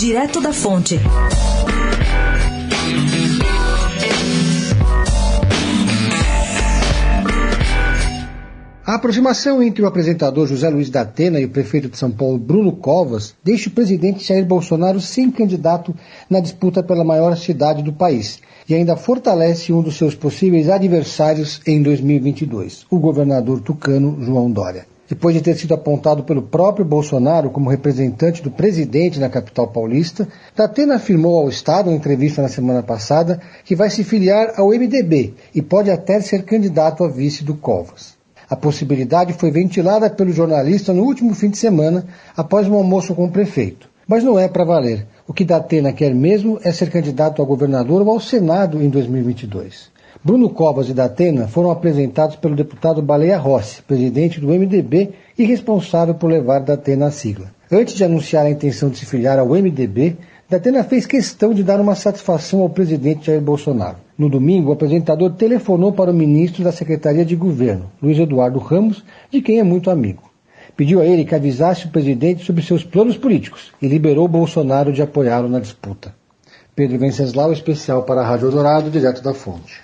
Direto da Fonte. A aproximação entre o apresentador José Luiz da Atena e o prefeito de São Paulo, Bruno Covas, deixa o presidente Jair Bolsonaro sem candidato na disputa pela maior cidade do país e ainda fortalece um dos seus possíveis adversários em 2022, o governador tucano João Dória. Depois de ter sido apontado pelo próprio Bolsonaro como representante do presidente na capital paulista, Datena afirmou ao Estado, em entrevista na semana passada, que vai se filiar ao MDB e pode até ser candidato a vice do Covas. A possibilidade foi ventilada pelo jornalista no último fim de semana, após um almoço com o prefeito. Mas não é para valer. O que Datena quer mesmo é ser candidato a governador ou ao Senado em 2022. Bruno Covas e Datena foram apresentados pelo deputado Baleia Rossi, presidente do MDB e responsável por levar Datena à sigla. Antes de anunciar a intenção de se filiar ao MDB, Datena fez questão de dar uma satisfação ao presidente Jair Bolsonaro. No domingo, o apresentador telefonou para o ministro da Secretaria de Governo, Luiz Eduardo Ramos, de quem é muito amigo. Pediu a ele que avisasse o presidente sobre seus planos políticos e liberou Bolsonaro de apoiá-lo na disputa. Pedro Venceslau, especial para a Rádio Dourado, direto da fonte.